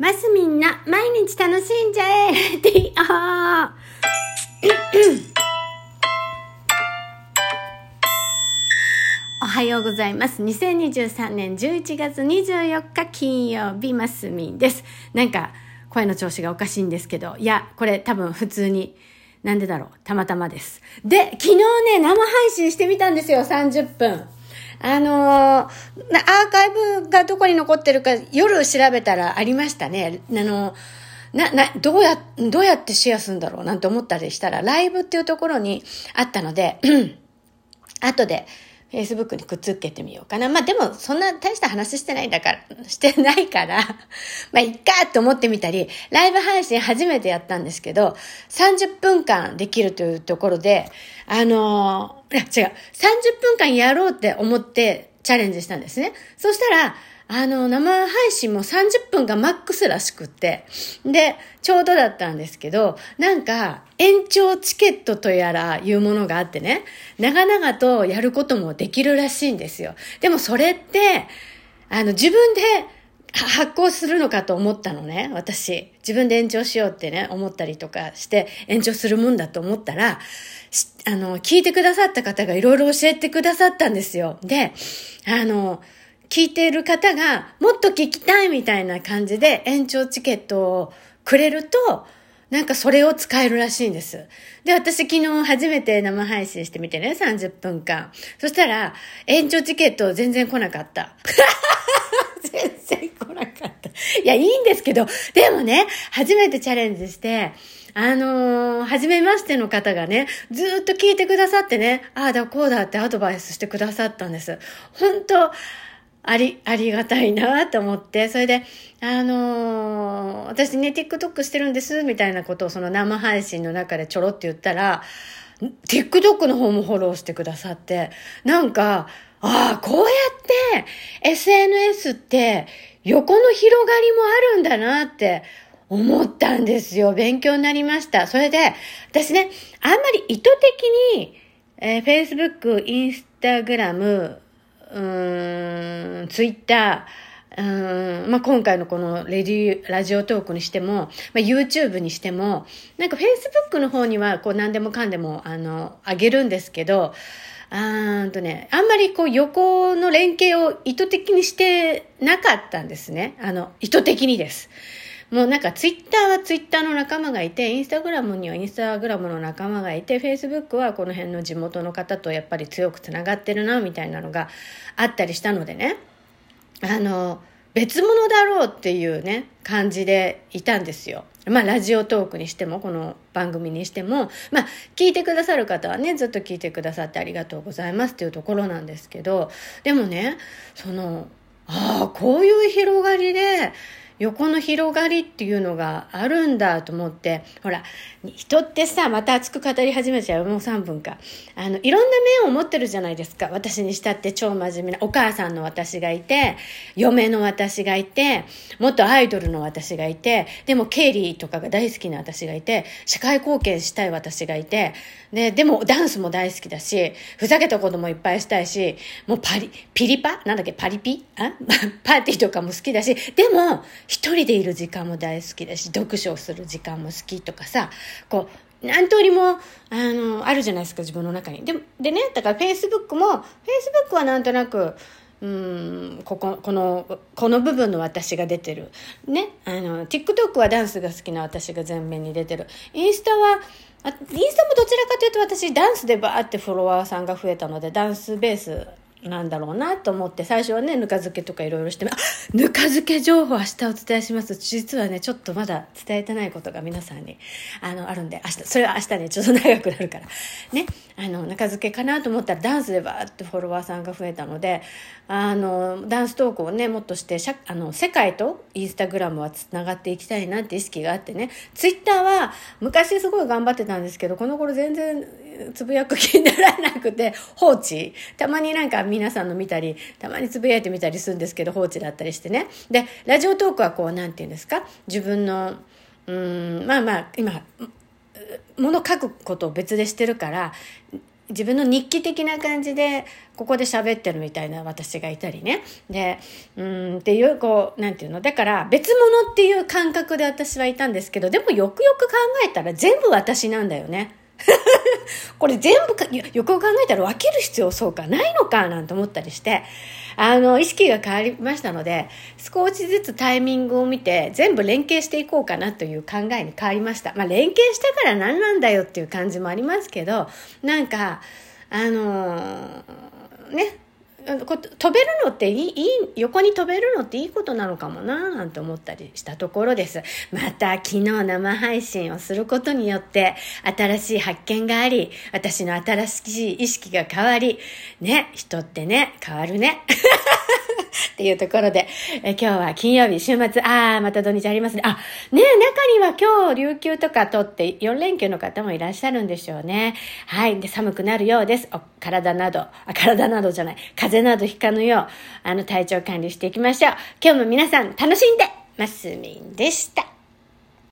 マスみんな、毎日楽しんじゃえレディオおはようございます。2023年11月24日金曜日、マスミンです。なんか、声の調子がおかしいんですけど、いや、これ多分普通に、なんでだろう、たまたまです。で、昨日ね、生配信してみたんですよ、30分。あのー、アーカイブがどこに残ってるか夜調べたらありましたね。あのな、な、どうや、どうやってシェアするんだろうなんて思ったりしたら、ライブっていうところにあったので、後で、Facebook にくっつけてみようかな。まあでも、そんな大した話してないんだから、してないから、まあいっかと思ってみたり、ライブ配信初めてやったんですけど、30分間できるというところで、あのー、いや違う、30分間やろうって思ってチャレンジしたんですね。そしたら、あの、生配信も30分がマックスらしくって、で、ちょうどだったんですけど、なんか、延長チケットとやらいうものがあってね、長々とやることもできるらしいんですよ。でもそれって、あの、自分で発行するのかと思ったのね、私。自分で延長しようってね、思ったりとかして延長するもんだと思ったら、あの、聞いてくださった方がいろいろ教えてくださったんですよ。で、あの、聞いている方がもっと聞きたいみたいな感じで延長チケットをくれると、なんかそれを使えるらしいんです。で、私昨日初めて生配信してみてね、30分間。そしたら、延長チケット全然来なかった。全然来なかった。いや、いいんですけど、でもね、初めてチャレンジして、あのー、初めましての方がね、ずっと聞いてくださってね、ああだこうだってアドバイスしてくださったんです。本当あり、ありがたいなと思って、それで、あのー、私ね、TikTok してるんです、みたいなことをその生配信の中でちょろって言ったら、TikTok の方もフォローしてくださって、なんか、ああ、こうやって SNS って横の広がりもあるんだなって思ったんですよ。勉強になりました。それで、私ね、あんまり意図的に、えー、Facebook、Instagram、うーん、ツイッター、うん、まあ、今回のこのレディラジオトークにしても、まあ、YouTube にしても、なんか Facebook の方にはこう何でもかんでもあの、あげるんですけど、あんとね、あんまりこう横の連携を意図的にしてなかったんですね。あの、意図的にです。もうなんかツイッターはツイッターの仲間がいて、インスタグラムにはインスタグラムの仲間がいて、フェイスブックはこの辺の地元の方とやっぱり強くつながってるな、みたいなのがあったりしたのでね。あの、別物だろうっていうね、感じでいたんですよ。まあ、ラジオトークにしても、この番組にしても、まあ、聞いてくださる方はね、ずっと聞いてくださってありがとうございますっていうところなんですけど、でもね、その、ああ、こういう広がりで、横の広がりっていうのがあるんだと思って、ほら、人ってさ、また熱く語り始めちゃう。もう3分か。あの、いろんな面を持ってるじゃないですか。私にしたって超真面目なお母さんの私がいて、嫁の私がいて、元アイドルの私がいて、でも経理とかが大好きな私がいて、社会貢献したい私がいて、で、でもダンスも大好きだし、ふざけたこともいっぱいしたいし、もうパリ、ピリパ？なんだっけ？パリピ？あ？パーティーとかも好きだし、でも、一人でいる時間も大好きだし、読書をする時間も好きとかさ、こう、何通りも、あの、あるじゃないですか、自分の中に。で、でね、だから Facebook も、Facebook はなんとなく、うん、ここ、この、この部分の私が出てる。ね。あの、TikTok はダンスが好きな私が前面に出てる。インスタは、あインスタもどちらかというと私ダンスでバーってフォロワーさんが増えたので、ダンスベースなんだろうなと思って、最初はね、ぬか漬けとかいろいろして、ぬか漬け情報明日お伝えします。実はね、ちょっとまだ伝えてないことが皆さんに、あの、あるんで、明日、それは明日ね、ちょっと長くなるから。ね、あの、ぬか漬けかなと思ったら、ダンスでバーってフォロワーさんが増えたので、あの、ダンス投稿をね、もっとしてしゃ、あの、世界とインスタグラムはつながっていきたいなって意識があってね、ツイッターは昔すごい頑張ってたんですけど、この頃全然つぶやく気にならなくて、放置？たまになんか皆さんの見たり、たまにつぶやいてみたりするんですけど、放置だったりしてね。で、ラジオトークはこう、なんて言うんですか？自分の、うん、まあまあ、今、もの書くことを別でしてるから、自分の日記的な感じで、ここで喋ってるみたいな私がいたりね。で、うん、っていう、こう、なんていうの？だから、別物っていう感覚で私はいたんですけど、でもよくよく考えたら全部私なんだよね。これ全部か、よく考えたら分ける必要そうかないのかなんて思ったりして、あの、意識が変わりましたので、少しずつタイミングを見て、全部連携していこうかなという考えに変わりました。まあ、連携したから何なんだよっていう感じもありますけど、なんか、あのー、ね、こ飛べるのっていい、いい、横に飛べるのっていいことなのかもななんて思ったりしたところです。また昨日生配信をすることによって新しい発見があり、私の新しい意識が変わり、ね、人ってね、変わるね。っていうところで、え今日は金曜日、週末、ああ、また土日ありますね。あ、ね中には今日、琉球とかとって4連休の方もいらっしゃるんでしょうね。はい。で、寒くなるようです。お体など、あ、体などじゃない、風邪などひかぬよう、あの、体調管理していきましょう。今日も皆さん楽しんでますみんでした。